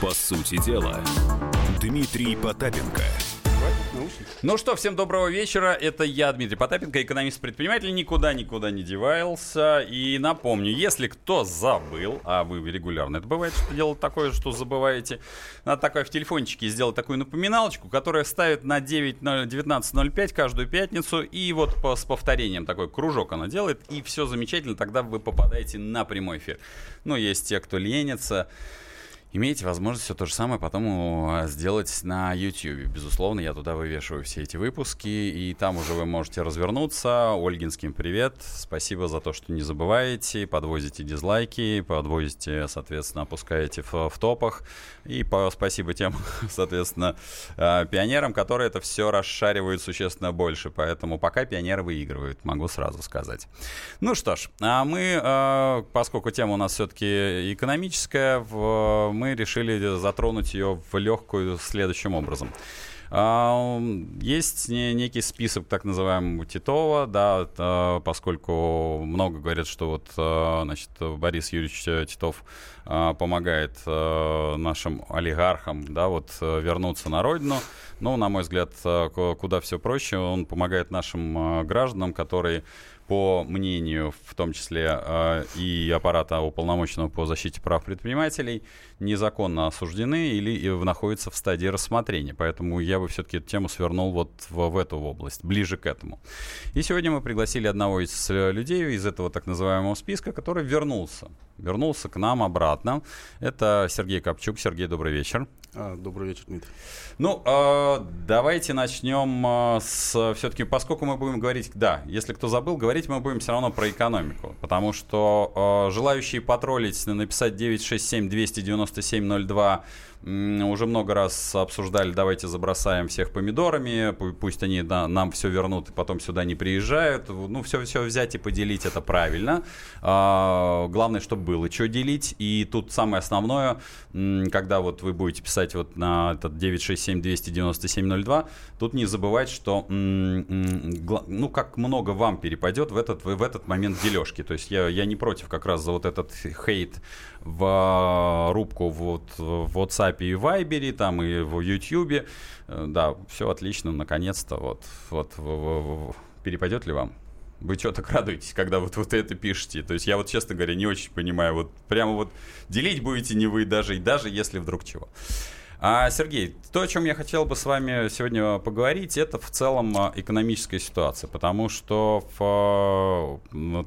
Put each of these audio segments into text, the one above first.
По сути дела, Дмитрий Потапенко – ну что, всем доброго вечера. Это я, Дмитрий Потапенко, экономист-предприниматель. Никуда-никуда не девался. И напомню, если кто забыл, а вы регулярно это бывает, что делать такое, что забываете, надо такое в телефончике сделать такую напоминалочку, которая ставит на 19.05 каждую пятницу. И вот по, с повторением такой кружок она делает. И все замечательно, тогда вы попадаете на прямой эфир. Ну, есть те, кто ленится имеете возможность все то же самое потом э, сделать на YouTube. Безусловно, я туда вывешиваю все эти выпуски, и там уже вы можете развернуться. Ольгинским привет. Спасибо за то, что не забываете, подвозите дизлайки, подвозите, соответственно, опускаете в, в топах. И по, спасибо тем, соответственно, э, пионерам, которые это все расшаривают существенно больше. Поэтому пока пионеры выигрывают, могу сразу сказать. Ну что ж, а мы, э, поскольку тема у нас все-таки экономическая, в мы решили затронуть ее в легкую следующим образом. А, есть некий список так называемого Титова, да, поскольку много говорят, что вот, а, значит, Борис Юрьевич Титов а, помогает нашим олигархам, да, вот вернуться на родину. Но, на мой взгляд, куда все проще. Он помогает нашим гражданам, которые по мнению, в том числе э, и аппарата уполномоченного по защите прав предпринимателей, незаконно осуждены или находятся в стадии рассмотрения. Поэтому я бы все-таки эту тему свернул вот в, в эту область, ближе к этому. И сегодня мы пригласили одного из э, людей из этого так называемого списка, который вернулся. Вернулся к нам обратно. Это Сергей Копчук. Сергей, добрый вечер. А, добрый вечер, Дмитрий. Ну, э, давайте начнем э, с все-таки, поскольку мы будем говорить, да, если кто забыл, говорить мы будем все равно про экономику, потому что э, желающие потроллить, написать 967 297 02 уже много раз обсуждали, давайте забросаем всех помидорами, пусть они да, нам все вернут и потом сюда не приезжают. Ну, все, все взять и поделить, это правильно. А, главное, чтобы было что делить. И тут самое основное, когда вот вы будете писать вот на этот 967-297-02, тут не забывать, что ну, как много вам перепадет в этот, в этот момент дележки. То есть я, я не против как раз за вот этот хейт в а, рубку вот, в WhatsApp и Viber, там и в YouTube. Э, да, все отлично, наконец-то. Вот, вот перепадет ли вам? Вы что так радуетесь, когда вот, вот это пишете? То есть я вот, честно говоря, не очень понимаю. Вот прямо вот делить будете не вы даже, и даже если вдруг чего. А, Сергей, то, о чем я хотел бы с вами сегодня поговорить, это в целом а, экономическая ситуация, потому что в, ну,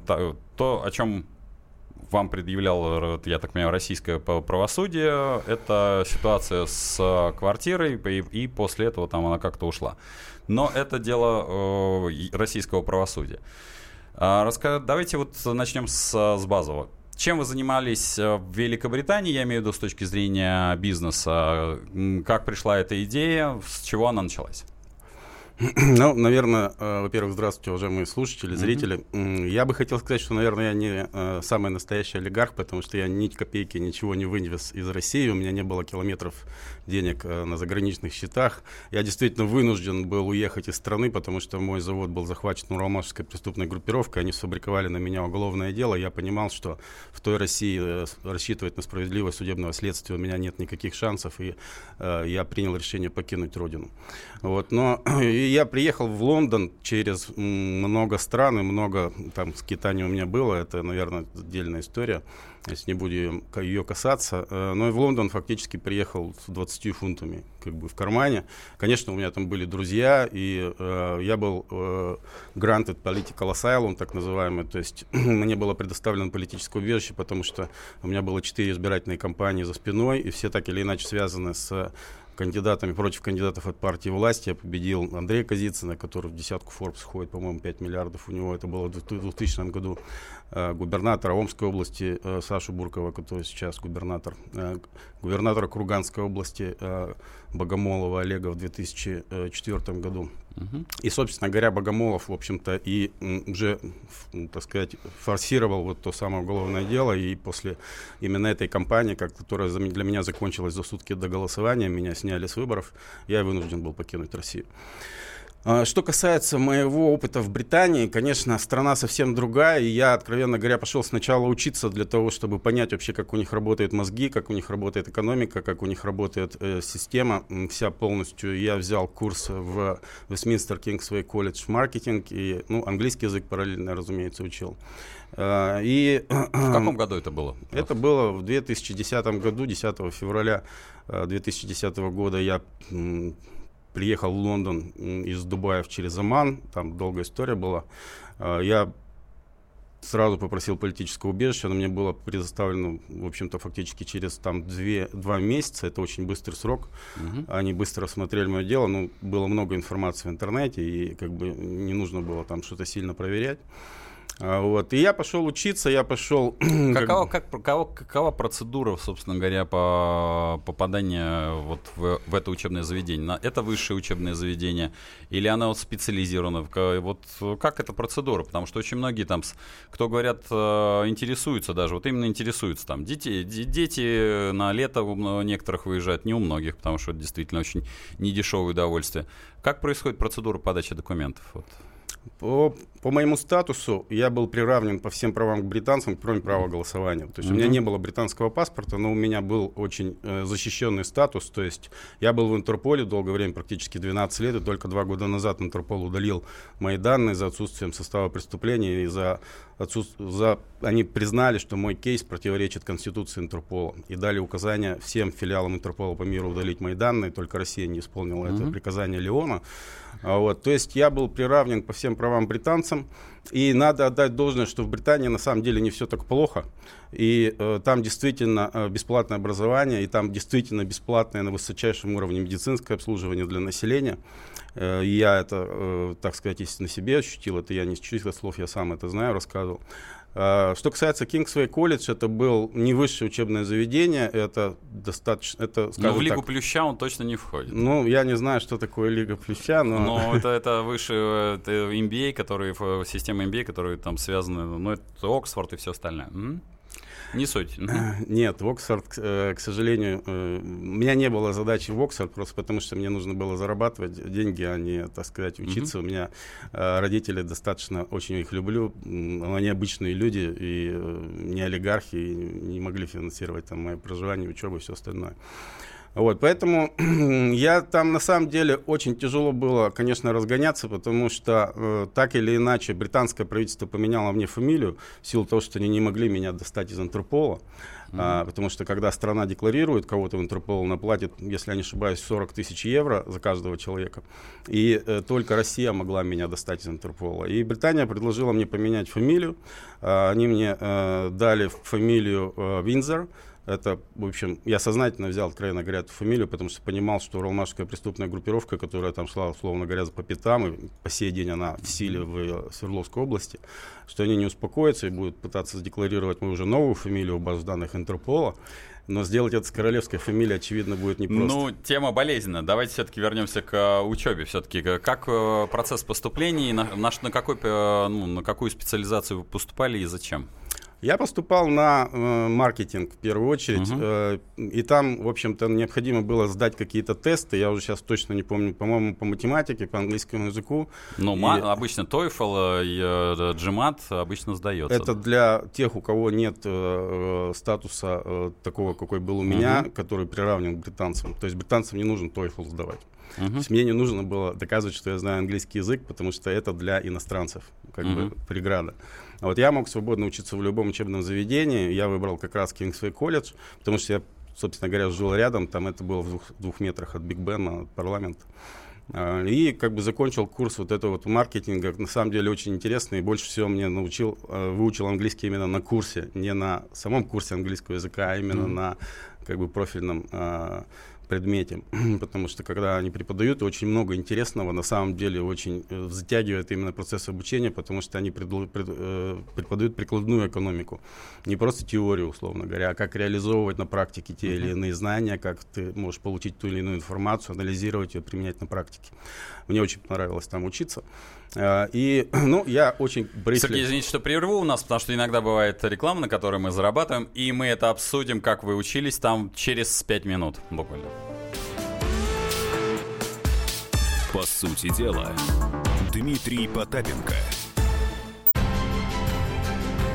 то, о чем вам предъявлял, я так понимаю, российское правосудие. Это ситуация с квартирой, и, и после этого там она как-то ушла. Но это дело э, российского правосудия. А, раска... Давайте вот начнем с, с базового. Чем вы занимались э, в Великобритании, я имею в виду с точки зрения бизнеса? Как пришла эта идея? С чего она началась? Ну, наверное, э, во-первых, здравствуйте, уважаемые слушатели, зрители. Mm-hmm. Я бы хотел сказать, что, наверное, я не э, самый настоящий олигарх, потому что я ни копейки ничего не вынес из России, у меня не было километров денег э, на заграничных счетах. Я действительно вынужден был уехать из страны, потому что мой завод был захвачен Уралмашской преступной группировкой, они сфабриковали на меня уголовное дело. Я понимал, что в той России э, рассчитывать на справедливое судебное следствие у меня нет никаких шансов, и э, я принял решение покинуть родину. Вот, но я приехал в Лондон через много стран и много там скитаний у меня было. Это, наверное, отдельная история если не будем ее касаться. Э, но и в Лондон фактически приехал с 20 фунтами как бы в кармане. Конечно, у меня там были друзья, и э, я был э, granted political asylum, так называемый, то есть мне было предоставлено политическое убежище, потому что у меня было четыре избирательные кампании за спиной, и все так или иначе связаны с кандидатами, против кандидатов от партии власти. Я победил Андрея Казицына, который в десятку Forbes входит, по-моему, 5 миллиардов. У него это было в 2000 году. Э, губернатора Омской области э, Сашу Буркова, который сейчас губернатор, э, губернатора Курганской области Богомолова Олега в 2004 году. И, собственно говоря, Богомолов, в общем-то, и уже, так сказать, форсировал вот то самое уголовное дело, и после именно этой кампании, как, которая для меня закончилась за сутки до голосования, меня сняли с выборов, я вынужден был покинуть Россию. А, что касается моего опыта в Британии, конечно, страна совсем другая, и я, откровенно говоря, пошел сначала учиться для того, чтобы понять вообще, как у них работают мозги, как у них работает экономика, как у них работает э, система вся полностью. Я взял курс в Westminster Kingsway College в маркетинг, и, ну, английский язык параллельно, разумеется, учил. А, и, в каком году это было? Это было в 2010 году, 10 февраля 2010 э, года я приехал в Лондон из Дубая через Оман, там долгая история была. А, я сразу попросил политическое убежище, оно мне было предоставлено, в общем-то, фактически через там две, два месяца, это очень быстрый срок. Угу. Они быстро осмотрели мое дело, ну, было много информации в интернете, и как бы не нужно было там что-то сильно проверять. А, вот. И я пошел учиться, я пошел... Какова, как, какова, какова процедура, собственно говоря, по попаданию вот в, в это учебное заведение? Это высшее учебное заведение? Или оно вот специализировано? Вот как эта процедура? Потому что очень многие там, кто говорят, э, интересуются даже, вот именно интересуются там. Дети, дети на лето у некоторых выезжают, не у многих, потому что это действительно очень недешевое удовольствие. Как происходит процедура подачи документов? Вот. По, по моему статусу я был приравнен по всем правам к британцам, кроме права голосования. То есть mm-hmm. у меня не было британского паспорта, но у меня был очень э, защищенный статус. То есть я был в Интерполе долгое время, практически 12 лет, и только два года назад Интерпол удалил мои данные за отсутствием состава преступления и за отсутств... за... они признали, что мой кейс противоречит Конституции Интерпола и дали указание всем филиалам Интерпола по миру удалить мои данные, только Россия не исполнила mm-hmm. это приказание Леона. А вот, то есть я был приравнен по всем правам британцам, и надо отдать должное, что в Британии на самом деле не все так плохо, и э, там действительно э, бесплатное образование, и там действительно бесплатное на высочайшем уровне медицинское обслуживание для населения. Э, я это, э, так сказать, если на себе ощутил, это я не с чьих слов, я сам это знаю, рассказывал. А, что касается Kingsway College, это был не высшее учебное заведение, это достаточно, это, Но в Лигу так, Плюща он точно не входит. Ну, я не знаю, что такое Лига Плюща, но... Но это, это выше это MBA, который, система MBA, которые там связаны, ну, это Оксфорд и все остальное. М? Не суть. Нет, в Оксфорд, э, к сожалению, э, у меня не было задачи в Оксфорд, просто потому что мне нужно было зарабатывать деньги, а не, так сказать, учиться. У меня э, родители достаточно, очень их люблю, они обычные люди, и не олигархи, и не могли финансировать там мое проживание, учебу и все остальное. Вот, поэтому я там на самом деле очень тяжело было, конечно, разгоняться, потому что э, так или иначе британское правительство поменяло мне фамилию в силу того, что они не могли меня достать из Интерпола. Mm-hmm. А, потому что когда страна декларирует кого-то в Интерпол, она платит, если я не ошибаюсь, 40 тысяч евро за каждого человека. И э, только Россия могла меня достать из Интерпола. И Британия предложила мне поменять фамилию. А, они мне э, дали фамилию э, Винзер. Это, в общем, я сознательно взял, откровенно говоря, эту фамилию, потому что понимал, что Уралмашская преступная группировка, которая там шла, условно говоря, по пятам, и по сей день она в силе в Свердловской области, что они не успокоятся и будут пытаться задекларировать мою уже новую фамилию в базу данных Интерпола. Но сделать это с королевской фамилией, очевидно, будет непросто. Ну, тема болезненная. Давайте все-таки вернемся к э, учебе. Все-таки как э, процесс поступления, на, на, на, какой, э, ну, на какую специализацию вы поступали и зачем? Я поступал на э, маркетинг в первую очередь, uh-huh. э, и там, в общем-то, необходимо было сдать какие-то тесты. Я уже сейчас точно не помню, по-моему, по математике, по английскому языку. Ну, и... обычно TOEFL и э, GMAT обычно сдается. Это для тех, у кого нет э, э, статуса э, такого, какой был у меня, uh-huh. который приравнен к британцам. То есть британцам не нужен TOEFL сдавать. Uh-huh. То есть мне не нужно было доказывать, что я знаю английский язык, потому что это для иностранцев, как uh-huh. бы преграда. А вот я мог свободно учиться в любом учебном заведении. Я выбрал как раз Кингсвей колледж, потому что я, собственно говоря, жил рядом. Там это было в двух, двух метрах от Биг Бена, от парламента. А, и как бы закончил курс вот этого вот маркетинга, на самом деле очень интересный, и больше всего мне научил, а, выучил английский именно на курсе, не на самом курсе английского языка, а именно mm-hmm. на как бы профильном предмете, потому что когда они преподают, очень много интересного, на самом деле очень э, затягивает именно процесс обучения, потому что они предло, пред, э, преподают прикладную экономику, не просто теорию, условно говоря, а как реализовывать на практике те uh-huh. или иные знания, как ты можешь получить ту или иную информацию, анализировать ее, применять на практике. Мне очень понравилось там учиться. А, и, ну, я очень брифли... Сергей, извините, что прерву у нас, потому что иногда бывает реклама, на которой мы зарабатываем, и мы это обсудим, как вы учились там через 5 минут буквально. По сути дела, Дмитрий Потапенко.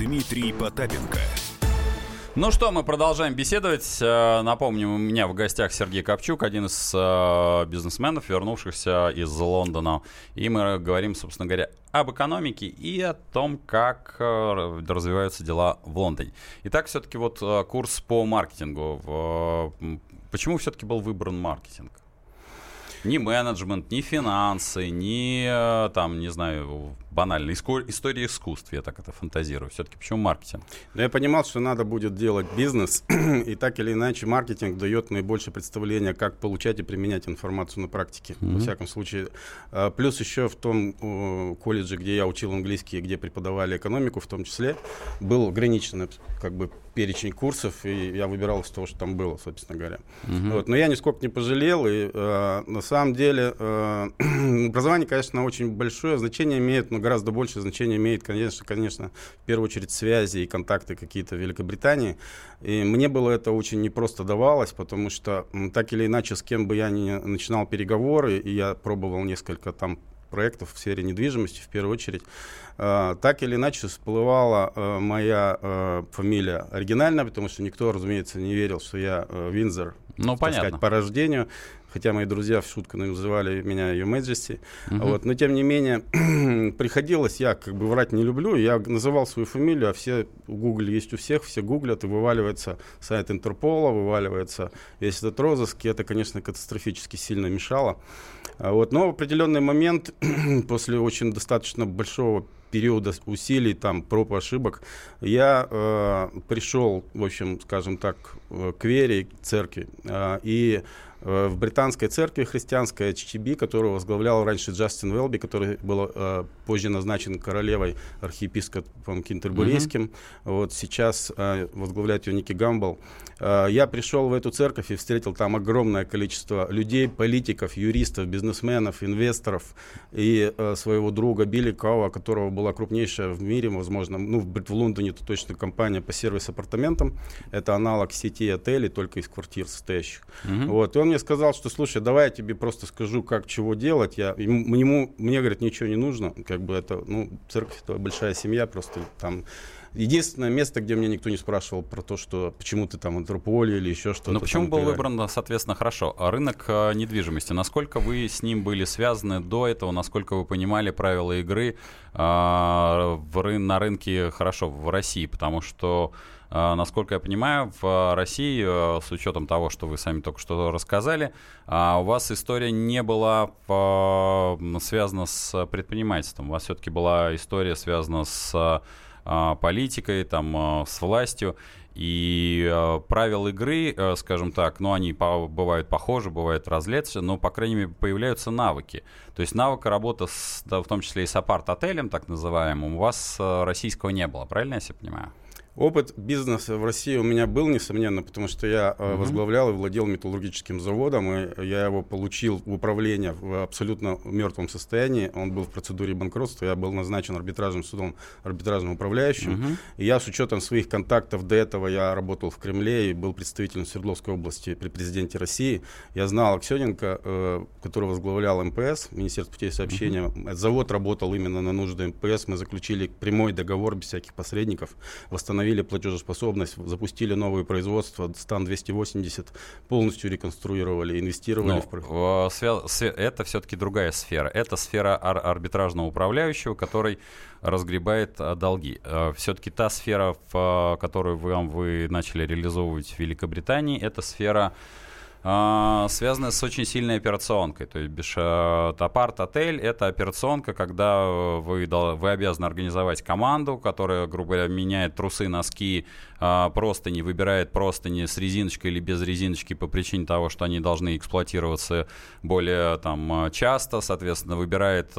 Дмитрий Потапенко. Ну что, мы продолжаем беседовать. Э, Напомню, у меня в гостях Сергей Копчук, один из э, бизнесменов, вернувшихся из Лондона. И мы говорим, собственно говоря, об экономике и о том, как э, развиваются дела в Лондоне. Итак, все-таки вот курс по маркетингу. Почему все-таки был выбран маркетинг? Ни менеджмент, ни финансы, ни, там, не знаю, банально, иско- история искусств, я так это фантазирую. Все-таки почему маркетинг? Но я понимал, что надо будет делать бизнес, и так или иначе маркетинг дает наибольшее представление, как получать и применять информацию на практике, во всяком случае. А, Плюс еще в том колледже, где я учил английский, и где преподавали экономику в том числе, был ограниченный как бы перечень курсов, и я выбирал из того, что там было, собственно говоря. Вот, но я нисколько не пожалел, и э, на самом деле э, образование, конечно, очень большое значение имеет, но гораздо большее значение имеет, конечно, конечно, в первую очередь связи и контакты какие-то в Великобритании. И мне было это очень непросто давалось, потому что так или иначе, с кем бы я ни начинал переговоры, и я пробовал несколько там проектов в сфере недвижимости в первую очередь, э, так или иначе всплывала э, моя э, фамилия оригинальная, потому что никто, разумеется, не верил, что я э, Винзор, Ну, понятно. сказать, по рождению. Хотя мои друзья в шутку называли меня Ее Majesty. Вот, но тем не менее, приходилось, я как бы врать не люблю, я называл свою фамилию, а все Гугле есть у всех, все гуглят, и вываливается сайт Интерпола, вываливается весь этот розыск, и это, конечно, катастрофически сильно мешало. А Вот, но в определенный момент, после очень достаточно большого периода усилий, там, проб и ошибок, я э, пришел, в общем, скажем так, э, к вере, к церкви. Э, и в британской церкви христианской HTB, которую возглавлял раньше Джастин Велби, который был э, позже назначен королевой архиепископом Кентербурийским. Вот сейчас э, возглавляет ее Ники Гамбл. Э, я пришел в эту церковь и встретил там огромное количество людей, политиков, юристов, бизнесменов, инвесторов и э, своего друга Билли Кауа, которого была крупнейшая в мире, возможно, ну, в, Лондоне это точно компания по сервис-апартаментам. Это аналог сети отелей, только из квартир состоящих. Вот. И он мне сказал, что, слушай, давай я тебе просто скажу, как чего делать. Я, ему, ему- мне, говорит, ничего не нужно. Как бы это, ну, церковь это большая семья, просто там Единственное место, где меня никто не спрашивал про то, что почему ты там антрополия или еще что-то. Но Ну, почему был выбран, соответственно, хорошо? А Рынок э, недвижимости. Насколько вы с ним были связаны до этого? Насколько вы понимали правила игры а, в ры- на рынке, хорошо, в России? Потому что, а, насколько я понимаю, в России, э, с учетом того, что вы сами только что рассказали, а, у вас история не была связана с предпринимательством. У вас все-таки была история связана с политикой, там, а, с властью. И э, правила игры, э, скажем так, ну, они по- бывают похожи, бывают различные, но, по крайней мере, появляются навыки. То есть навыка работы, с, да, в том числе и с апарт-отелем, так называемым, у вас э, российского не было, правильно я себя понимаю? Опыт бизнеса в России у меня был, несомненно, потому что я э, возглавлял и владел металлургическим заводом, и я его получил в управление в абсолютно мертвом состоянии. Он был в процедуре банкротства, я был назначен арбитражным судом, арбитражным управляющим. И я с учетом своих контактов до этого, я работал в Кремле и был представителем Свердловской области при президенте России. Я знал Аксененко, э, который возглавлял МПС, Министерство путей сообщения. Этот Завод работал именно на нужды МПС. Мы заключили прямой договор без всяких посредников, восстановили платежеспособность, запустили новое производство, Стан 280, полностью реконструировали, инвестировали Ну, в... в свя- это все-таки другая сфера. Это сфера ар- арбитражного управляющего, который разгребает а, долги. все-таки та сфера, в, а, которую вы, вы начали реализовывать в Великобритании, это сфера а, связаны с очень сильной операционкой. То есть апарт-отель — это операционка, когда вы, вы обязаны организовать команду, которая, грубо говоря, меняет трусы, носки, а, простыни, выбирает простыни с резиночкой или без резиночки по причине того, что они должны эксплуатироваться более там, часто, соответственно, выбирает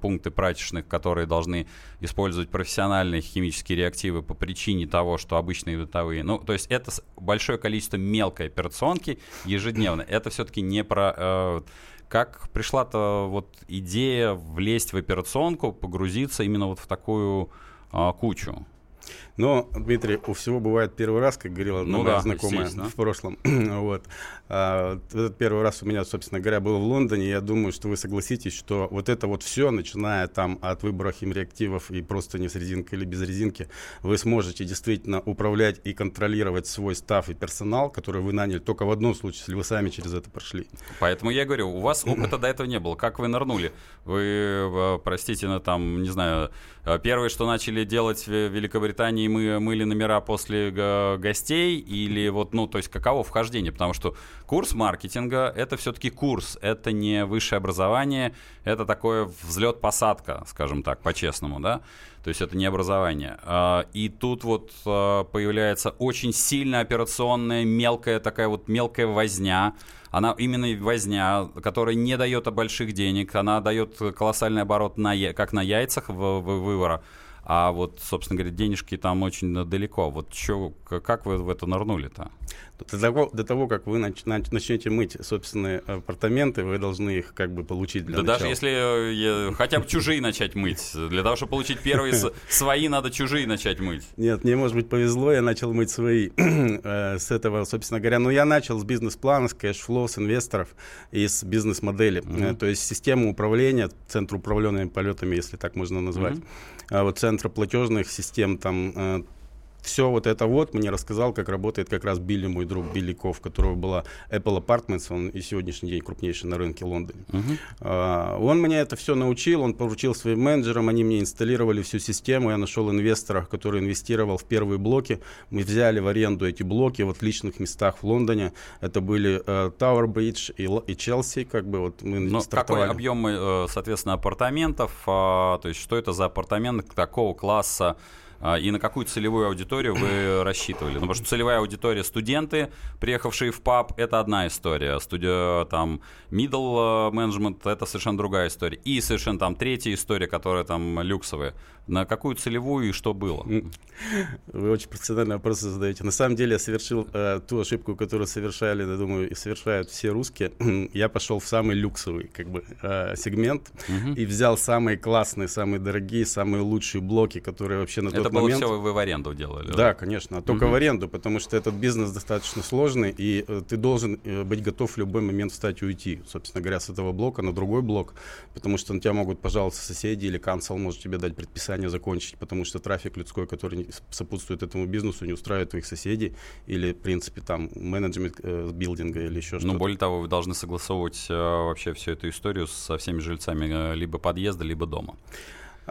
пункты прачечных, которые должны использовать профессиональные химические реактивы по причине того, что обычные бытовые. Ну, то есть это большое количество мелкой операционки ежедневно. Это все-таки не про... Э, как пришла-то вот идея влезть в операционку, погрузиться именно вот в такую э, кучу? Но, Дмитрий, у всего бывает первый раз, как говорила ну, моя да, знакомая в прошлом. вот. А, этот первый раз у меня, собственно говоря, был в Лондоне. Я думаю, что вы согласитесь, что вот это вот все, начиная там от выбора химреактивов и просто не с резинкой или без резинки, вы сможете действительно управлять и контролировать свой став и персонал, который вы наняли только в одном случае, если вы сами через это прошли. Поэтому я говорю, у вас опыта до этого не было. Как вы нырнули? Вы, э, простите, на там, не знаю, э, первое, что начали делать в Великобритании, мы мыли номера после гостей или вот, ну, то есть каково вхождение? Потому что курс маркетинга — это все-таки курс, это не высшее образование, это такое взлет-посадка, скажем так, по-честному, да? То есть это не образование. А, и тут вот а, появляется очень сильно операционная, мелкая такая вот мелкая возня, она именно возня, которая не дает больших денег, она дает колоссальный оборот на, как на яйцах в, в, вывора, а вот, собственно говоря, денежки там очень далеко. Вот чё, как вы в это нырнули-то? До того, до того, как вы нач, нач, начнете мыть собственные апартаменты, вы должны их как бы получить для Да начала. даже если э, хотя бы чужие начать мыть. Для того, чтобы получить первые свои, надо чужие начать мыть. Нет, мне, может быть, повезло, я начал мыть свои. Э, с этого, собственно говоря, ну, я начал с бизнес-плана, с cash flow, с инвесторов и с бизнес-модели. Mm-hmm. То есть система управления, центр управления полетами, если так можно назвать. Mm-hmm. Вот центр платежных систем, там все вот это вот мне рассказал, как работает как раз Билли, мой друг Билли Ков, у которого была Apple Apartments, он и сегодняшний день крупнейший на рынке Лондона. Uh-huh. А, он мне это все научил, он поручил своим менеджерам, они мне инсталлировали всю систему, я нашел инвестора, который инвестировал в первые блоки, мы взяли в аренду эти блоки вот в личных местах в Лондоне, это были uh, Tower Bridge и, и Челси, как бы вот мы Но какой объем, э, соответственно, апартаментов, а, то есть что это за апартаменты такого класса, и на какую целевую аудиторию вы рассчитывали? Ну, потому что целевая аудитория студенты, приехавшие в паб, это одна история. Студия там middle management это совершенно другая история. И совершенно там третья история, которая там люксовая. На какую целевую и что было? Вы очень профессиональные вопросы задаете. На самом деле я совершил э, ту ошибку, которую совершали, я думаю, и совершают все русские. я пошел в самый люксовый как бы, э, сегмент угу. и взял самые классные, самые дорогие, самые лучшие блоки, которые вообще на тот это момент... Это было все вы в аренду делали? Да, да? конечно, а только угу. в аренду, потому что этот бизнес достаточно сложный, и э, ты должен э, быть готов в любой момент встать и уйти, собственно говоря, с этого блока на другой блок, потому что на тебя могут пожаловаться соседи или канцел может тебе дать предписание закончить, потому что трафик людской, который сопутствует этому бизнесу, не устраивает твоих соседей или, в принципе, там менеджмент э, билдинга или еще ну, что-то. Ну, более того, вы должны согласовывать э, вообще всю эту историю со всеми жильцами э, либо подъезда, либо дома.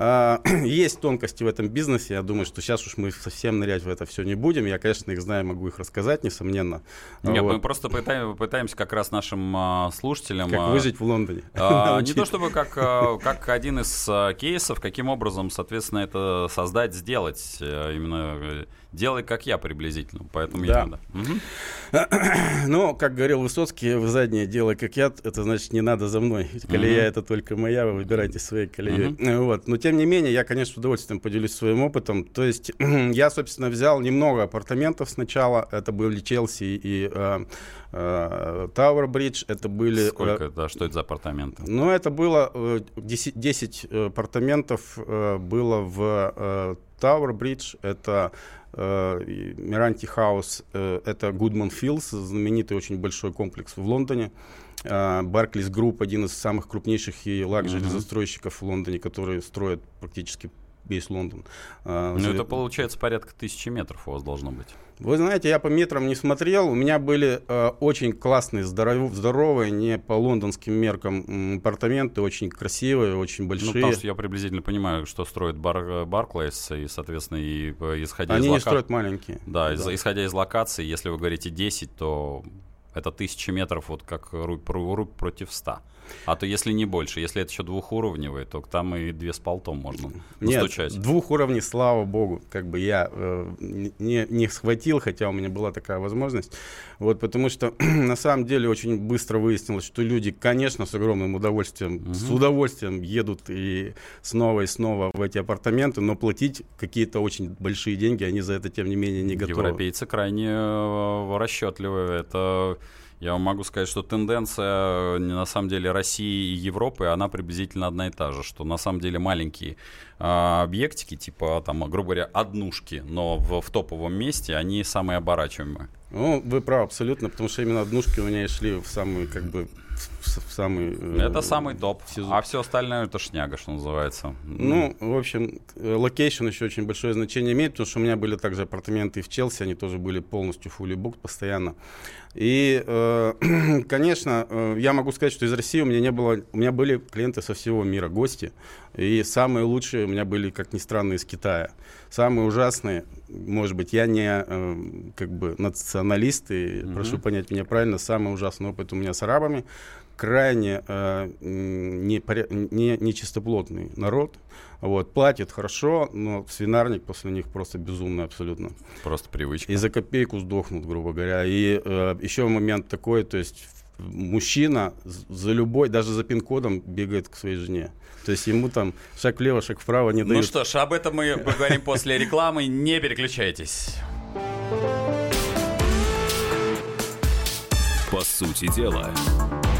А, есть тонкости в этом бизнесе. Я думаю, что сейчас уж мы совсем нырять в это все не будем. Я, конечно, их знаю, могу их рассказать, несомненно. Нет, вот. мы просто пытаем, пытаемся как раз нашим а, слушателям... Как а, выжить в Лондоне. Не то чтобы как, как один из кейсов, каким образом, соответственно, это создать, сделать. А, именно э, делай как я приблизительно. Поэтому да. я надо. Угу. Ну, как говорил Высоцкий, в заднее делай как я, это значит не надо за мной. Колея угу. это только моя, вы выбирайте своей колеей. Угу. Вот. Но тем не менее, я, конечно, с удовольствием поделюсь своим опытом. То есть я, собственно, взял немного апартаментов сначала. Это были Челси и э, э, Tower Bridge. Это были... Э, Сколько, э, да, что это за апартаменты? Ну, это было э, 10, 10 апартаментов э, было в э, Tower Bridge. Это Миранти Хаус — это Goodman Fields, знаменитый очень большой комплекс в Лондоне. Barclays Group — один из самых крупнейших и лакжери застройщиков в Лондоне, которые строят практически весь Лондон. Ну, это получается порядка тысячи метров у вас должно быть. Вы знаете, я по метрам не смотрел. У меня были э, очень классные, здоров, здоровые, не по лондонским меркам апартаменты, очень красивые, очень большие. Ну, потому что я приблизительно понимаю, что строит бар, Барклайс, и, соответственно, и исходя Они из локаций... строят маленькие. Да, да. исходя из локации, если вы говорите 10, то Это тысяча метров, вот как рубь, рубь против ста. А то если не больше, если это еще двухуровневый, то там и две с полтом можно настучать. Нет, двух уровней, слава богу, как бы я э, не, не схватил, хотя у меня была такая возможность. Вот, потому что на самом деле очень быстро выяснилось, что люди, конечно, с огромным удовольствием, угу. с удовольствием едут и снова и снова в эти апартаменты, но платить какие-то очень большие деньги они за это, тем не менее, не готовы. Европейцы крайне э, расчетливы. Это я вам могу сказать, что тенденция э, на самом деле России и Европы, она приблизительно одна и та же, что на самом деле маленькие а, объектики, типа там, грубо говоря, однушки, но в, в топовом месте, они самые оборачиваемые. Ну, вы правы абсолютно, потому что именно однушки у меня и шли в самый, как бы, в самый... Э, это самый топ, сезон. а все остальное это шняга, что называется. Ну, в общем, location еще очень большое значение имеет, потому что у меня были также апартаменты в Челси, они тоже были полностью fully booked постоянно. И, э, конечно, э, я могу сказать, что из России у меня не было, у меня были клиенты со всего мира, гости, и самые лучшие у меня были, как ни странно, из Китая. Самые ужасные, может быть, я не э, как бы националист, и mm-hmm. прошу понять меня правильно, самый ужасный опыт у меня с арабами, крайне э, не, не, нечистоплотный народ. Вот, платит хорошо, но свинарник после них просто безумный абсолютно. Просто привычка. И за копейку сдохнут, грубо говоря. И э, еще момент такой, то есть мужчина за любой, даже за пин-кодом бегает к своей жене. То есть ему там шаг влево, шаг вправо не ну дают. Ну что ж, об этом мы поговорим после рекламы. Не переключайтесь. По сути дела,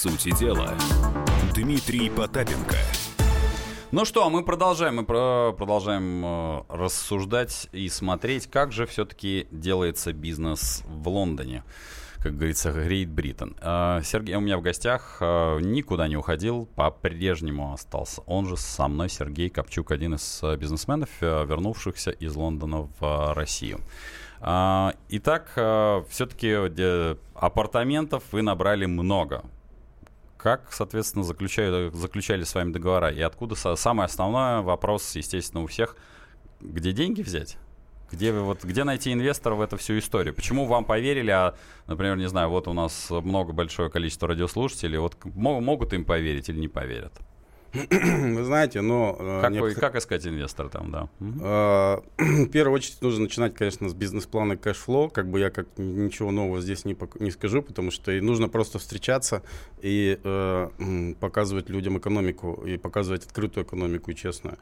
Сути дела, Дмитрий Потапенко. Ну что, мы продолжаем, мы продолжаем э, рассуждать и смотреть, как же все-таки делается бизнес в Лондоне как говорится, Great Britain. Э, Сергей у меня в гостях э, никуда не уходил, по-прежнему остался. Он же со мной Сергей Копчук, один из бизнесменов, вернувшихся из Лондона в Россию. Итак, все-таки апартаментов вы набрали много как, соответственно, заключали, заключали с вами договора? И откуда самый основной вопрос, естественно, у всех, где деньги взять? Где, вы, вот, где найти инвестора в эту всю историю? Почему вам поверили, а, например, не знаю, вот у нас много, большое количество радиослушателей, вот могут им поверить или не поверят? Вы знаете, но... Э, как, необх... как искать инвестора там, да? Э, в первую очередь нужно начинать, конечно, с бизнес-плана cash flow. Как бы я как ничего нового здесь не, не скажу, потому что и нужно просто встречаться и э, показывать людям экономику, и показывать открытую экономику и честную.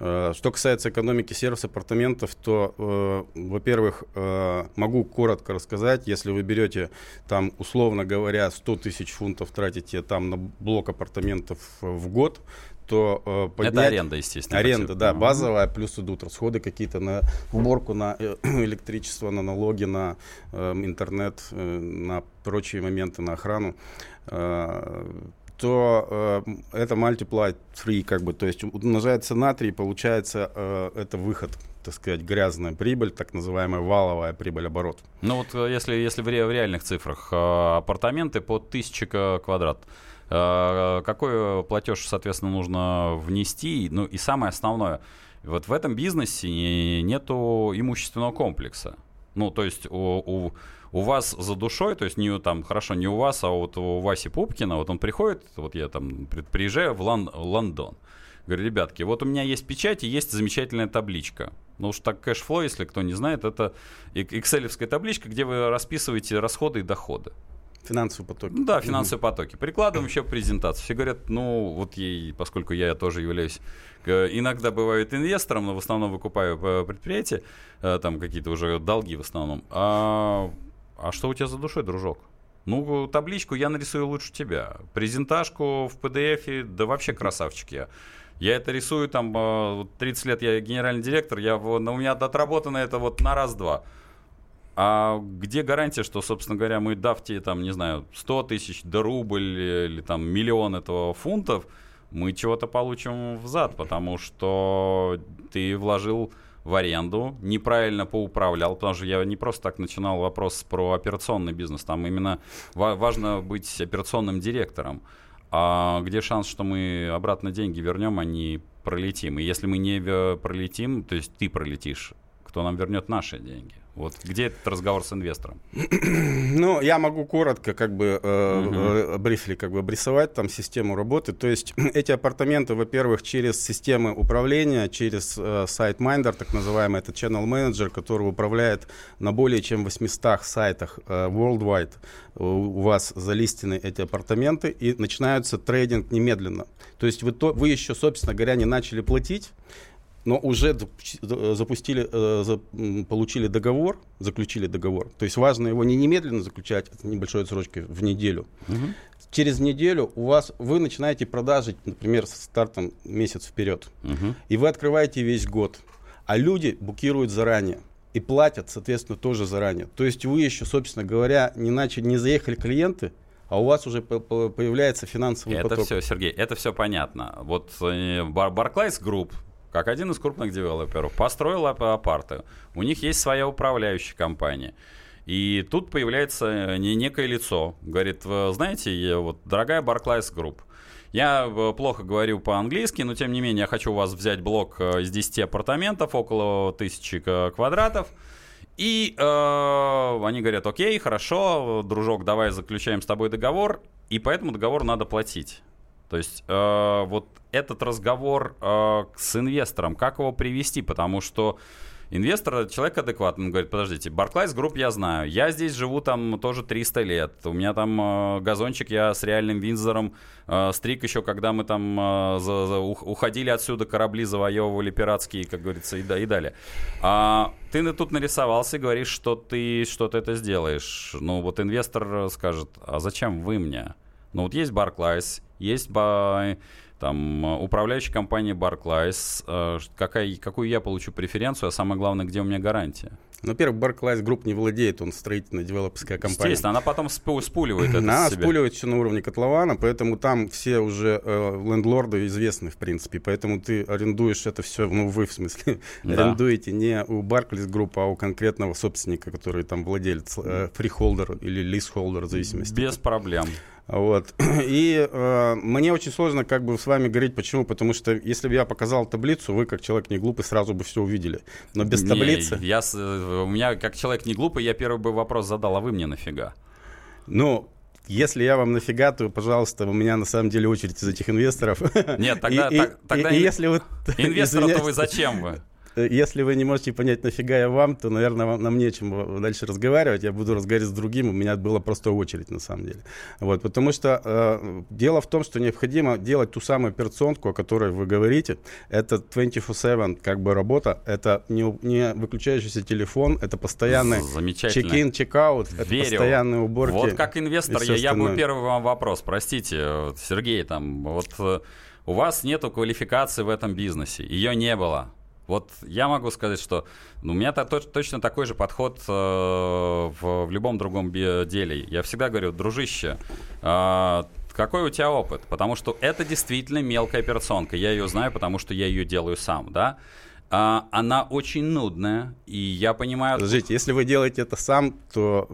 Э, что касается экономики сервис апартаментов, то, э, во-первых, э, могу коротко рассказать, если вы берете там, условно говоря, 100 тысяч фунтов тратите там на блок апартаментов в год, то э, поднять... Это аренда, естественно. Аренда, да, базовая, плюс идут расходы какие-то на уборку, на э, электричество, на налоги, на э, интернет, э, на прочие моменты, на охрану. Э, то э, это multiply 3, как бы, то есть умножается на 3, получается э, это выход, так сказать, грязная прибыль, так называемая валовая прибыль оборот. Ну вот э, если, если в, ре, в реальных цифрах, э, апартаменты по 1000 квадрат, э, какой платеж, соответственно, нужно внести? Ну и самое основное, вот в этом бизнесе нету имущественного комплекса. Ну, то есть у, у у вас за душой, то есть не там, хорошо, не у вас, а вот у Васи Пупкина, вот он приходит, вот я там приезжаю в Лон- Лондон, говорю, ребятки, вот у меня есть печать и есть замечательная табличка. Ну уж так cash flow, если кто не знает, это Excel табличка, где вы расписываете расходы и доходы. Финансовые потоки. Ну да, финансовые потоки. Прикладываем еще презентацию. Все говорят, ну вот ей, поскольку я тоже являюсь э, иногда бывает инвестором, но в основном выкупаю э, предприятия, э, там какие-то уже долги в основном. А, а что у тебя за душой, дружок? Ну, табличку я нарисую лучше тебя. Презентажку в PDF, да вообще красавчик я. Я это рисую там 30 лет, я генеральный директор, я, у меня отработано это вот на раз-два. А где гарантия, что, собственно говоря, мы дав тебе, там, не знаю, 100 тысяч, да рубль или там миллион этого фунтов, мы чего-то получим взад, потому что ты вложил в аренду, неправильно поуправлял, потому что я не просто так начинал вопрос про операционный бизнес, там именно важно быть операционным директором. А где шанс, что мы обратно деньги вернем, а не пролетим? И если мы не пролетим, то есть ты пролетишь, кто нам вернет наши деньги? Вот где этот разговор с инвестором? Ну, я могу коротко, как бы, э, угу. брифли, как бы, обрисовать там систему работы. То есть эти апартаменты, во-первых, через системы управления, через э, сайт Minder, так называемый, это channel manager, который управляет на более чем 800 сайтах э, worldwide. У вас залистены эти апартаменты, и начинается трейдинг немедленно. То есть вы, то, вы еще, собственно говоря, не начали платить, но уже запустили, э, получили договор, заключили договор. То есть важно его не немедленно заключать, это небольшой отсрочкой в неделю. Угу. Через неделю у вас вы начинаете продажи, например, с стартом месяц вперед, угу. и вы открываете весь год, а люди букируют заранее и платят, соответственно, тоже заранее. То есть вы еще, собственно говоря, не начали, не заехали клиенты, а у вас уже появляется финансовый это поток. Это все, Сергей, это все понятно. Вот э, Barclays Group, как один из крупных девелоперов, построил апарты. У них есть своя управляющая компания. И тут появляется э, не некое лицо. Говорит, знаете, вот, дорогая Barclays Group, я э, плохо говорю по-английски, но тем не менее я хочу у вас взять блок э, из 10 апартаментов, около тысячи квадратов. И э, они говорят, окей, хорошо, дружок, давай заключаем с тобой договор, и по этому договору надо платить. То есть э, вот этот разговор э, с инвестором, как его привести, потому что инвестор, человек адекватный, он говорит, подождите, Barclays Group я знаю, я здесь живу там тоже 300 лет, у меня там э, газончик, я с реальным Винзором э, стриг еще, когда мы там э, за, за, уходили отсюда, корабли завоевывали пиратские, как говорится, и, да, и далее. А, ты тут нарисовался и говоришь, что ты что-то это сделаешь. Ну вот инвестор скажет, а зачем вы мне? Ну вот есть Berkeley, есть там, управляющая компания Berkeley, э, какая, какую я получу преференцию, а самое главное, где у меня гарантия? Ну, во-первых, Berkeley Group не владеет, он строительно-девелоперская компания. Естественно, она потом спу спуливает это Она спуливает все на уровне котлована, поэтому там все уже э, лендлорды известны, в принципе. Поэтому ты арендуешь это все, ну, вы в смысле, да. арендуете не у Berkeley Group, а у конкретного собственника, который там владелец, э, freeholder или leaseholder, в зависимости. Без проблем. Вот. И э, мне очень сложно как бы с вами говорить, почему, потому что если бы я показал таблицу, вы как человек не глупый сразу бы все увидели. Но без не, таблицы... Я, у меня как человек не глупый, я первый бы вопрос задал, а вы мне нафига? Ну, если я вам нафига, то, пожалуйста, у меня на самом деле очередь из этих инвесторов. Нет, тогда, и, так, тогда и, и если вы... Инвестора-то вы зачем вы? Если вы не можете понять, нафига я вам, то, наверное, вам, нам нечем дальше разговаривать. Я буду разговаривать с другим, у меня была просто очередь, на самом деле. Вот, потому что э, дело в том, что необходимо делать ту самую операционку, о которой вы говорите. Это 24-7 как бы работа, это не, не выключающийся телефон, это постоянный чек-ин, чек-аут, это постоянные уборки. Вот как инвестор, я, я бы первый вам вопрос, простите, Сергей, там, вот э, у вас нету квалификации в этом бизнесе, ее не было. Вот я могу сказать, что ну, у меня -то, точно такой же подход э, в, в любом другом деле. Я всегда говорю, дружище, э, какой у тебя опыт? Потому что это действительно мелкая операционка. Я ее знаю, потому что я ее делаю сам, да? А, она очень нудная, и я понимаю... Подождите, если вы делаете это сам, то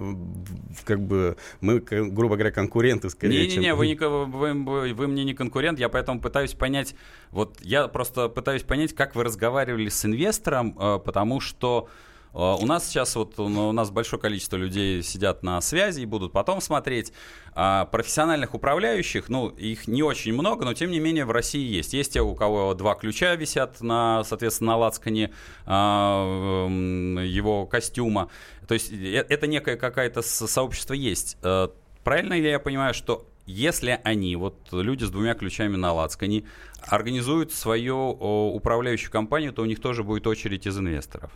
как бы мы, грубо говоря, конкуренты скорее, Не-не-не, чем... вы, не, вы, вы мне не конкурент, я поэтому пытаюсь понять, вот я просто пытаюсь понять, как вы разговаривали с инвестором, а, потому что у нас сейчас вот у нас большое количество людей сидят на связи и будут потом смотреть. А профессиональных управляющих, ну, их не очень много, но тем не менее в России есть. Есть те, у кого два ключа висят на, соответственно, на лацкане а, его костюма. То есть э, это некое какое-то сообщество есть. Э, правильно ли я понимаю, что если они, вот люди с двумя ключами на лацкане, организуют свою управляющую компанию, то у них тоже будет очередь из инвесторов?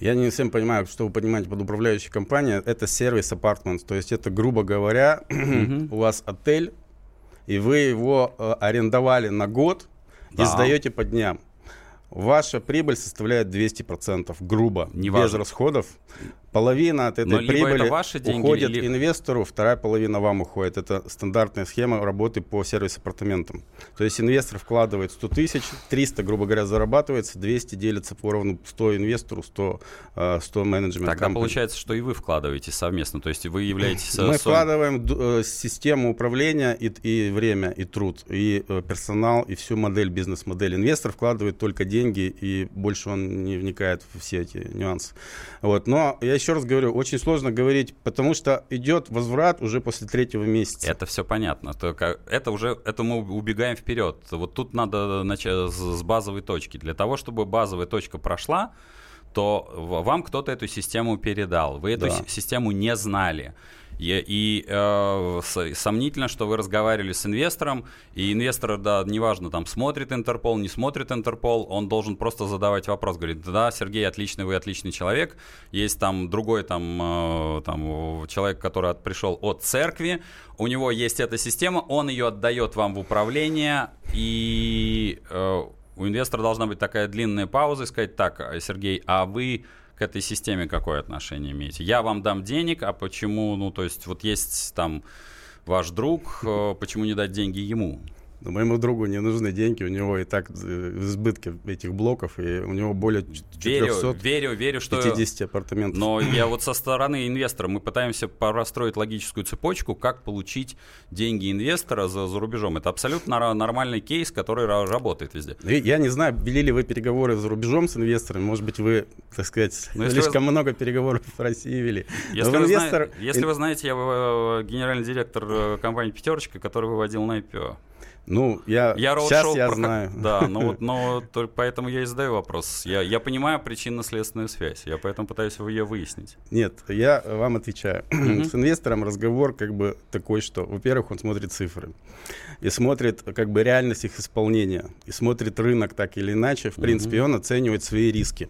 Я не совсем понимаю, что вы понимаете под управляющей компанией. Это сервис апартмент. То есть это, грубо говоря, у вас отель, и вы его э, арендовали на год Да. и сдаете по дням. Ваша прибыль составляет 200%, грубо, Неважно. без расходов. Половина от этой Но прибыли ваши деньги, уходит ли- инвестору, вторая половина вам уходит. Это стандартная схема работы по сервис-апартаментам. То есть инвестор вкладывает 100 тысяч, 300, грубо говоря, зарабатывается, 200 делится поровну 100 инвестору, 100, э, 100 менеджмент Тогда company. получается, что и вы вкладываетесь совместно, то есть вы являетесь... э, Мы со- вкладываем э, систему управления и, и время, и труд, и э, персонал, и всю модель, бизнес-модель. Инвестор вкладывает только деньги, и больше он не вникает в все эти нюансы. Вот. Но я еще раз говорю, очень сложно говорить, потому что идет возврат уже после третьего месяца. Это все понятно. Только это уже это мы убегаем вперед. Вот тут надо начать с базовой точки. Для того, чтобы базовая точка прошла, то вам кто-то эту систему передал. Вы эту Да. си- систему не знали. И, э, сомнительно, что вы разговаривали с инвестором, и инвестор, да, неважно, там смотрит Интерпол, не смотрит Интерпол, он должен просто задавать вопрос, говорит, да, Сергей, отличный, вы отличный человек, есть там другой там, э, там человек, который от- пришел от церкви, у него есть эта система, он ее отдает вам в управление, и э, у инвестора должна быть такая длинная пауза и сказать, так, э, Сергей, а вы к этой системе какое отношение имеете? Я вам дам денег, а почему, ну, то есть вот есть там ваш друг, э, почему не дать деньги ему? Но моему другу не нужны деньги, у него и так э, в избытке этих блоков, и у него более ч- Верю, 450 верю, верю, что... апартаментов. Но я вот со стороны инвестора, мы пытаемся простроить логическую цепочку, как получить деньги инвестора за, за рубежом. Это абсолютно нор- нормальный кейс, который ра- работает везде. Ну, Я не знаю, вели ли вы переговоры за рубежом с инвесторами. Может быть, вы, так сказать, Ну, если слишком много переговоров в России вели. Если, Но вы, зна- инвестор- если вы знаете, я э, генеральный директор э, компании «Пятерочка», который выводил на IPO. Ну, я, Я сейчас я проход- знаю. Да, но, вот, но только поэтому я и задаю вопрос. Я, я понимаю причинно-следственную связь, я поэтому пытаюсь ее выяснить. Нет, я вам отвечаю. С инвестором разговор как бы такой, что, во-первых, он смотрит цифры и смотрит как бы реальность их исполнения, и смотрит рынок так или иначе. В принципе, он оценивает свои риски.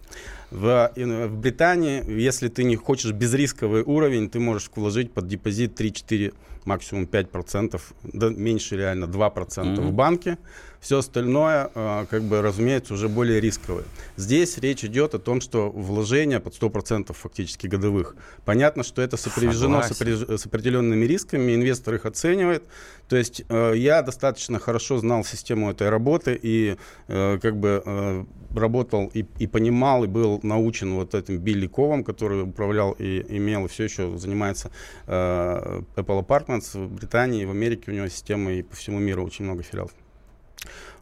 В, в Британии, если ты не хочешь безрисковый уровень, ты можешь вложить под депозит 3-4, максимум 5%, да, меньше реально 2% Мгм. в банке. Все остальное, э, как бы, разумеется, уже более рисковое. Здесь речь идет о том, что вложения под 100% фактически годовых. Понятно, что это сопряжено с, Согласен. с определенными рисками, инвестор их оценивает. То есть э, я достаточно хорошо знал систему этой работы и э, как бы э, работал и, и понимал, и был научен вот этим Билли Ковом, который управлял и имел, и все еще занимается Apple Apartments в Британии, в Америке у него система, и по всему миру очень много филиалов.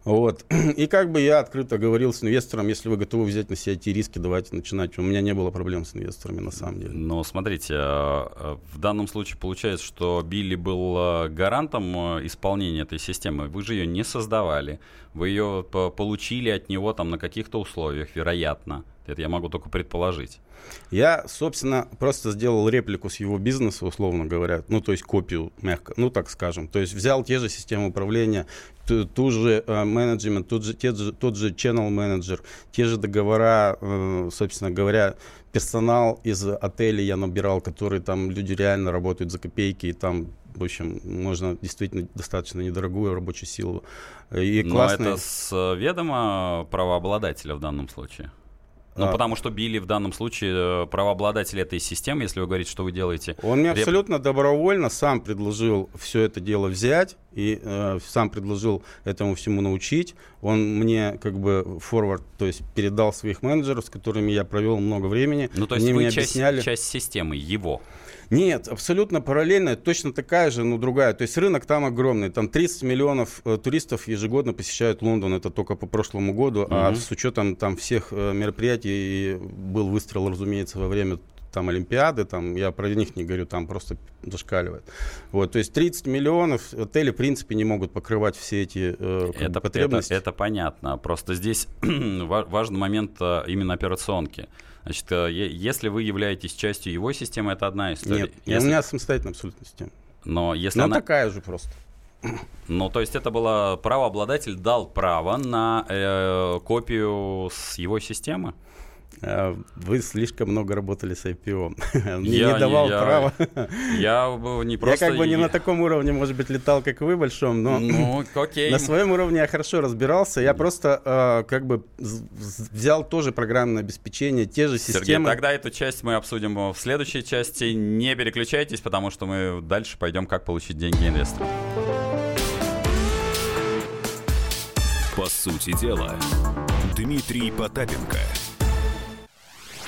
Вот. И как бы я открыто говорил с инвестором, если вы готовы взять на себя эти риски, давайте начинать. У меня не было проблем с инвесторами на самом деле. Но смотрите, э, э, в данном случае получается, что Билли был э, гарантом исполнения этой системы. Вы же ее не создавали, вы ее по- получили от него там на каких-то условиях, вероятно. Это я могу только предположить. Я, собственно, просто сделал реплику с его бизнеса, условно говоря, ну, то есть копию мягко, ну, так скажем. То есть взял те же системы управления, ту, ту же э, менеджмент, тот же, те же, тот же channel менеджер, те же договора, э, собственно говоря, персонал из отелей я набирал, которые там люди реально работают за копейки, и там в общем, можно действительно достаточно недорогую рабочую силу. И Но классные- это с э, ведома правообладателя в данном случае. Ну, А. потому что Билли в данном случае э, правообладатель этой системы, если вы говорите, что вы делаете. Он мне абсолютно добровольно сам предложил все это дело взять и э, сам предложил этому всему научить. Он мне как бы форвард, то есть передал своих менеджеров, с которыми я провел много времени. Ну, то есть Они вы мне часть, объясняли. часть системы, его. Нет, абсолютно параллельная, точно такая же, но другая. То есть рынок там огромный. Там 30 миллионов э, туристов ежегодно посещают Лондон. Это только по прошлому году. А Мгм. с учетом там всех э, мероприятий был выстрел, разумеется, во время там Олимпиады, там, я про них не говорю, там просто зашкаливает. Вот, то есть 30 миллионов отели, в принципе, не могут покрывать все эти э, Это, потребности. это, это понятно. Просто здесь ва- важный момент э, именно операционки. Значит, э, если вы являетесь частью его системы, это одна история. Нет, и у Если- меня самостоятельная абсолютно система. Но если Ну, она... такая же просто. Ну, то есть это было правообладатель дал право на э, копию с его системы? А, Вы слишком много работали с IPO. Мне Я не давал я- права. Я бы не Я просто... как бы не на таком уровне, может быть, летал, как вы, большом, но Ну, окей. на своем уровне я хорошо разбирался. Я просто э, как бы взял тоже программное обеспечение, те же Сергей, системы. тогда эту часть мы обсудим в следующей части. Не переключайтесь, потому что мы дальше пойдем, как получить деньги инвесторам. По сути дела, Дмитрий Потапенко.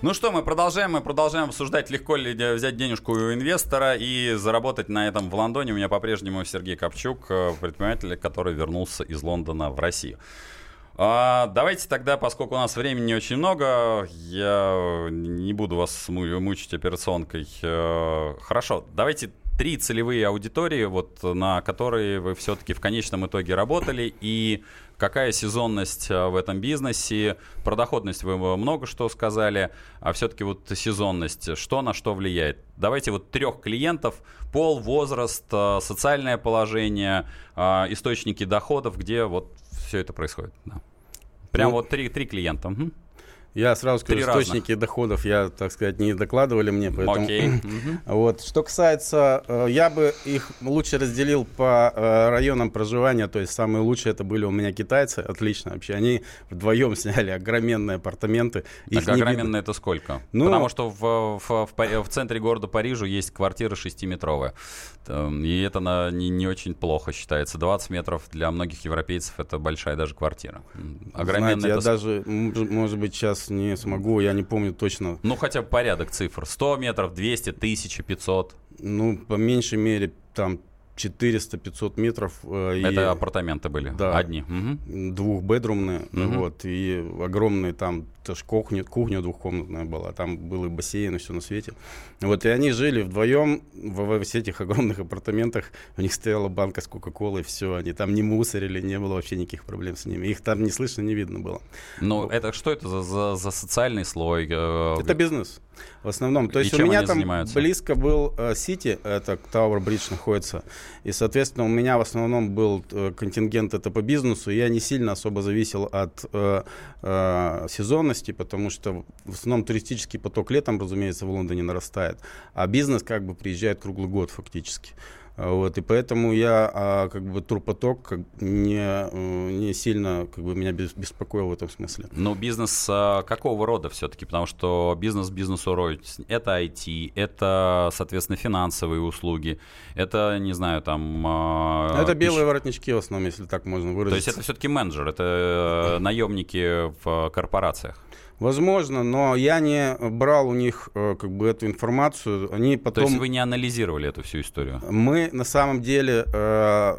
Ну что, мы продолжаем, мы продолжаем обсуждать, легко ли взять денежку у инвестора и заработать на этом в Лондоне. У меня по-прежнему Сергей Копчук, э, предприниматель, который вернулся из Лондона в Россию. А, давайте тогда, поскольку у нас времени очень много, я не буду вас му- мучить операционкой. Э, Хорошо, давайте три целевые аудитории, вот, на которые вы все-таки в конечном итоге работали, и какая сезонность э, в этом бизнесе, про доходность вы много что сказали, а все-таки вот сезонность, что на что влияет? Давайте вот трех клиентов, пол, возраст, э, социальное положение, э, источники доходов, где вот все это происходит. да. Прям Ну, вот три, три клиента. Мгм. Я сразу скажу, Три разных. источники доходов я, так сказать, не докладывали мне, поэтому... Окей. Вот. Что касается, э, я бы их лучше разделил по э, районам проживания, то есть самые лучшие это были у меня китайцы, отлично вообще, они вдвоем сняли огроменные апартаменты. Их Так не огроменное видно. это сколько? Ну- Потому что в, в, в в центре города Парижа есть квартира шестиметровая. Там, И это на, не, не очень плохо считается. 20 метров для многих европейцев это большая даже квартира. М, Огроменное Знаете, я это ск- даже, может быть, сейчас не смогу, я не помню точно. Ну, хотя бы порядок цифр. 100 метров, 200, 1000, 500. Ну, по меньшей мере, там 400-500 метров. э, и Это апартаменты были. Да. Одни. Мгм. двухбедрумные, Мгм. вот, и огромные там, тоже кухня, кухня двухкомнатная была, там был и бассейн, и все на свете. Вот, и они жили вдвоем во, во всех этих огромных апартаментах, у них стояла банка с Кока-Колой, все, они там не мусорили, не было вообще никаких проблем с ними, их там не слышно, не видно было. Ну, это что это за, за, за социальный слой? э, Это бизнес. В основном. То И есть у меня там занимаются? близко был э, Сити, это Тауэр Бридж находится. И, соответственно, у меня в основном был э, контингент это по бизнесу. Я не сильно особо зависел от э, э, сезонности, потому что в основном туристический поток летом, разумеется, в Лондоне нарастает. А бизнес как бы приезжает круглый год фактически. А, Вот, и поэтому я а, как бы турпоток как, не, э, не сильно как бы, меня бес- беспокоил в этом смысле. Ну, бизнес а, какого рода все-таки? Потому что бизнес бизнесу рознь. Это IT, это, соответственно, финансовые услуги, это, не знаю, там... а, это пищ- белые воротнички в основном, если так можно выразиться. То есть это все-таки менеджер, это э, наемники в корпорациях. Возможно, но я не брал у них э, как бы эту информацию. Они То потом... есть вы не анализировали эту всю историю? Мы на самом деле, э,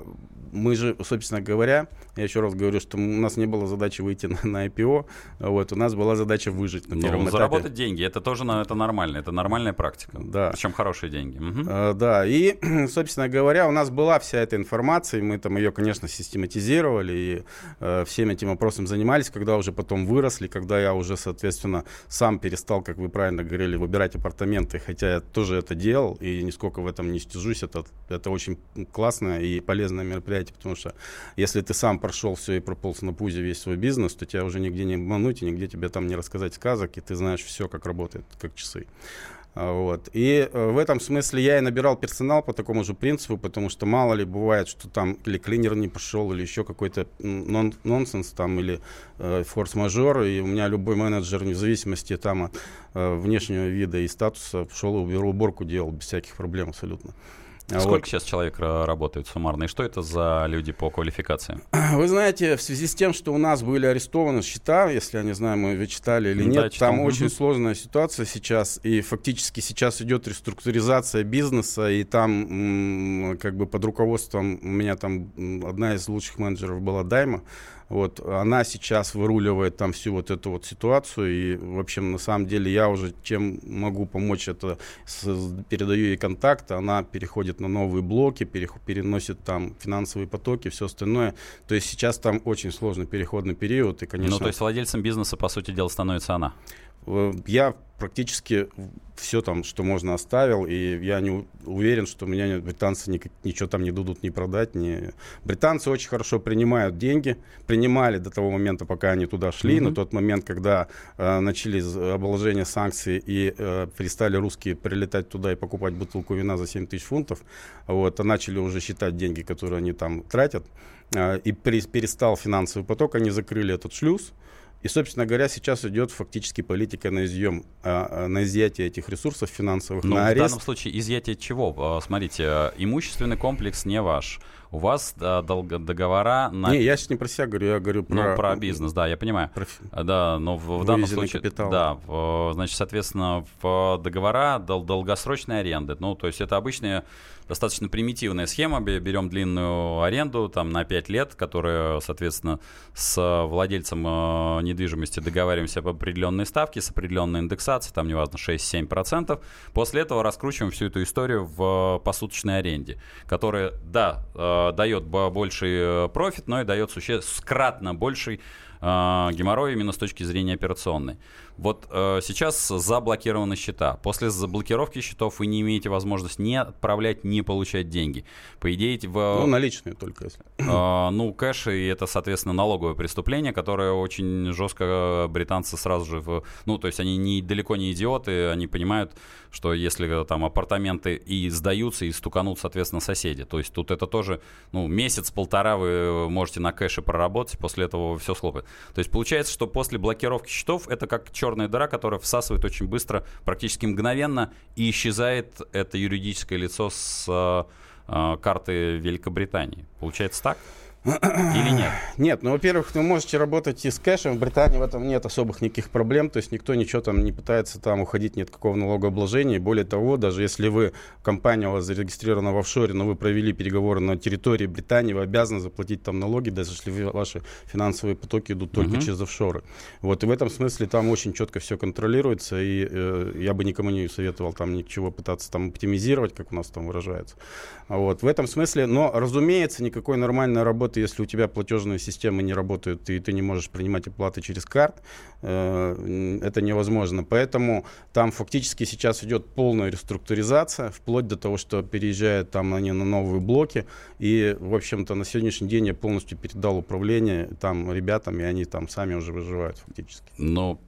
мы же, собственно говоря, я еще раз говорю, что у нас не было задачи выйти на, на IPO, вот, у нас была задача выжить на первом Ну, этапе. заработать деньги, это тоже это нормально, это нормальная практика. Да. Причем хорошие деньги. Мгм. Э, Да, и, собственно говоря, у нас была вся эта информация, и мы там ее, конечно, систематизировали, и э, всем этим вопросом занимались, когда уже потом выросли, когда я уже, соответственно, сам перестал, как вы правильно говорили, выбирать апартаменты, хотя я тоже это делал, и нисколько в этом не стяжусь, это, это очень классное и полезное мероприятие, потому что если ты сам прошел все и прополз на пузе весь свой бизнес, то тебя уже нигде не обмануть, и нигде тебе там не рассказать сказок, и ты знаешь все, как работает, как часы. А, Вот. И э, в этом смысле я и набирал персонал по такому же принципу, потому что мало ли бывает, что там или клинер не пошел, или еще какой-то нон- нонсенс там, или э, форс-мажор, и у меня любой менеджер, вне зависимости там от э, внешнего вида и статуса, шел и уборку делал без всяких проблем абсолютно. Сколько вот. сейчас человек работает суммарно? И что это за люди по квалификации? Вы знаете, в связи с тем, что у нас были арестованы счета, если я не знаю, мы вы читали или нет, да, там очень сложная ситуация сейчас, и фактически сейчас идет реструктуризация бизнеса, и там как бы под руководством у меня там одна из лучших менеджеров была Дайма, вот, она сейчас выруливает там всю вот эту вот ситуацию, и, в общем, на самом деле я уже чем могу помочь, это с, передаю ей контакты, она переходит на новые блоки, переносит там финансовые потоки, все остальное. То есть сейчас там очень сложный переходный период, и, конечно... Ну, то есть владельцем бизнеса, по сути дела, становится она? Э, я практически все там, что можно, оставил, и я не уверен, что меня британцы ни, ничего там не дадут ни продать. Ни... Британцы очень хорошо принимают деньги, принимали до того момента, пока они туда шли, mm-hmm. на тот момент, когда э, начались обложения санкций и э, перестали русские прилетать туда и покупать бутылку вина за 7 тысяч фунтов, вот, а начали уже считать деньги, которые они там тратят, э, и перестал финансовый поток, они закрыли этот шлюз, и, собственно говоря, сейчас идет фактически политика на изъем, а, а, на изъятие этих ресурсов финансовых, Но на арест. В данном случае изъятие чего? А, смотрите, имущественный комплекс не ваш. У вас да, долго, договора на... Не, я сейчас не про себя говорю, я говорю про... Ну, про бизнес, да, я понимаю. Про... Да, но в, в данном случае... Капитал. Да, значит, соответственно, в договора дол- долгосрочной аренды. Ну, то есть это обычные достаточно примитивная схема. Берем длинную аренду там, на 5 лет, которая, соответственно, с владельцем э, недвижимости договариваемся об определенной ставке, с определенной индексацией, там, неважно, 6-7%. После этого раскручиваем всю эту историю в посуточной аренде, которая, да, э, дает больший э, профит, но и дает существенно кратно больший геморрой именно с точки зрения операционной. Вот э, сейчас заблокированы счета. После заблокировки счетов вы не имеете возможности ни отправлять, ни получать деньги. По идее, в... Ну, наличные только если. Э, ну, кэш, и это, соответственно, налоговое преступление, которое очень жестко британцы сразу же... В... Ну, то есть они не, далеко не идиоты, они понимают, что если там апартаменты и сдаются, и стуканут, соответственно, соседи. То есть тут это тоже, ну, месяц-полтора вы можете на кэше проработать, после этого все схлопает. То есть получается, что после блокировки счетов это как черная дыра, которая всасывает очень быстро, практически мгновенно, и исчезает это юридическое лицо с э, э карты Великобритании. Получается так? Или нет? Нет, ну, во-первых, вы можете работать и с кэшем. В Британии в этом нет особых никаких проблем. То есть никто ничего там не пытается там уходить, нет какого налогообложения. Более того, даже если вы, компания у вас зарегистрирована в офшоре, но вы провели переговоры на территории Британии, вы обязаны заплатить там налоги, даже если вы, ваши финансовые потоки идут только uh-huh. через офшоры. Вот, и в этом смысле там очень четко все контролируется, и э, я бы никому не советовал там ничего пытаться там оптимизировать, как у нас там выражается. Вот, в этом смысле, но, разумеется, никакой нормальной работы, если у тебя платежные системы не работают, и ты не можешь принимать оплаты через карт, э, это невозможно. Поэтому там фактически сейчас идет полная реструктуризация, вплоть до того, что переезжают там они на новые блоки, и, в общем-то, на сегодняшний день я полностью передал управление там ребятам, и они там сами уже выживают фактически. Но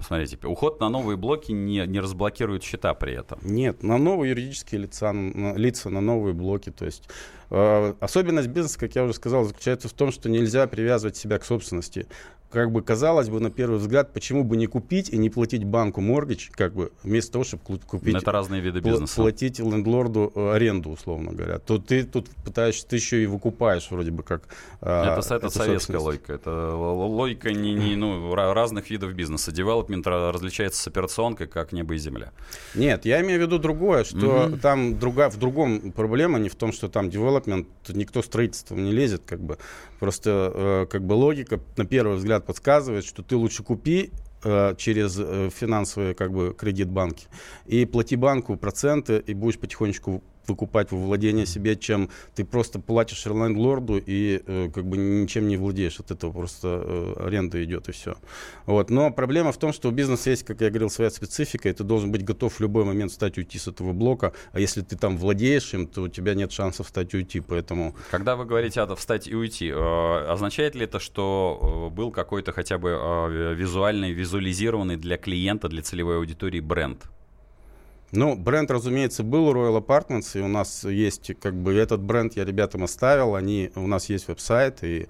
смотрите, уход на новые блоки не, не разблокирует счета при этом. Нет, на новые юридические лица, на, лица, на новые блоки. То есть э, особенность бизнеса, как я уже сказал, заключается в том, что нельзя привязывать себя к собственности как бы казалось бы на первый взгляд, почему бы не купить и не платить банку mortgage, как бы вместо того, чтобы купить... Это разные виды бизнеса. Платить лендлорду э, аренду, условно говоря. То ты тут пытаешься, ты еще и выкупаешь вроде бы как... А, это, это советская логика. Это логика не, не, ну, разных видов бизнеса. Девелопмент различается с операционкой, как небо и земля. Нет, я имею в виду другое, что угу. там друга, в другом проблема, не в том, что там девелопмент, никто строительством не лезет, как бы. Просто э, как бы логика на первый взгляд подсказывает, что ты лучше купи э, через э, финансовые как бы кредит банки и плати банку проценты и будешь потихонечку выкупать во владение себе, чем ты просто платишь лендлорду и э, как бы ничем не владеешь. От этого просто э, аренда идет и все. Вот. Но проблема в том, что у бизнеса есть, как я говорил, своя специфика, и ты должен быть готов в любой момент встать уйти с этого блока. А если ты там владеешь им, то у тебя нет шансов встать и уйти. Поэтому... Когда вы говорите о встать и уйти, э, означает ли это, что э, был какой-то хотя бы э, визуальный, визуализированный для клиента, для целевой аудитории бренд? Ну, бренд, разумеется, был Royal Apartments, и у нас есть, как бы, этот бренд я ребятам оставил, они, у нас есть веб-сайт, и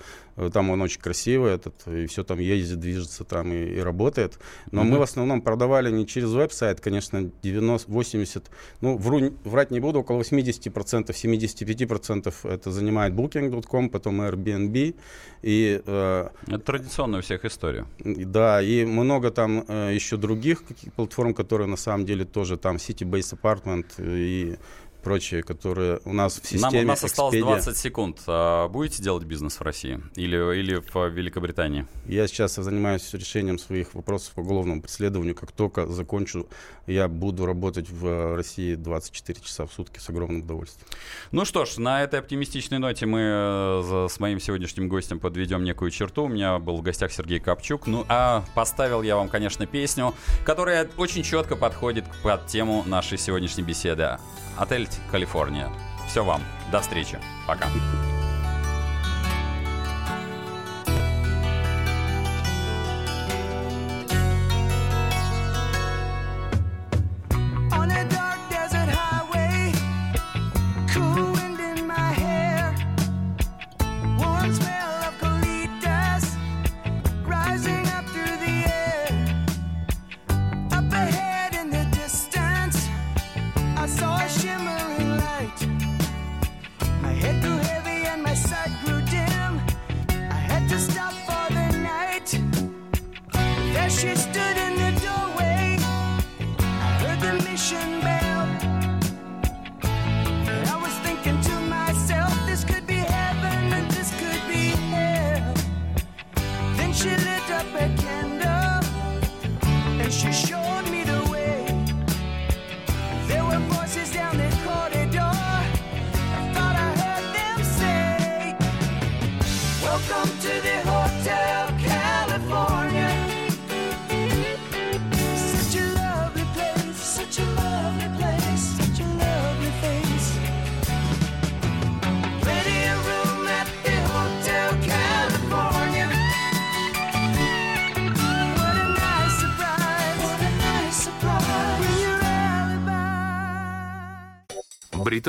Там он очень красивый, этот, и все там ездит, движется там и, и работает. Но мы в основном продавали не через веб-сайт, конечно, 90, 80, ну, вру, врать не буду, около 80%, 75% это занимает Booking.com, потом Airbnb. И, э, Это традиционная у всех история. Да, и много там э, еще других платформ, которые на самом деле тоже там City Base Apartment и прочие, которые у нас в Нам, системе у нас осталось Expedia. 20 секунд. А будете делать бизнес в России или, или в Великобритании? Я сейчас занимаюсь решением своих вопросов по уголовному преследованию. Как только закончу, я буду работать в России 24 часа в сутки с огромным удовольствием. Ну что ж, на этой оптимистичной ноте мы э, с моим сегодняшним гостем подведем некую черту. У меня был в гостях Сергей Копчук. Ну а поставил я вам, конечно, песню, которая очень четко подходит под тему нашей сегодняшней беседы. Отель Калифорния. Все вам. До встречи. Пока.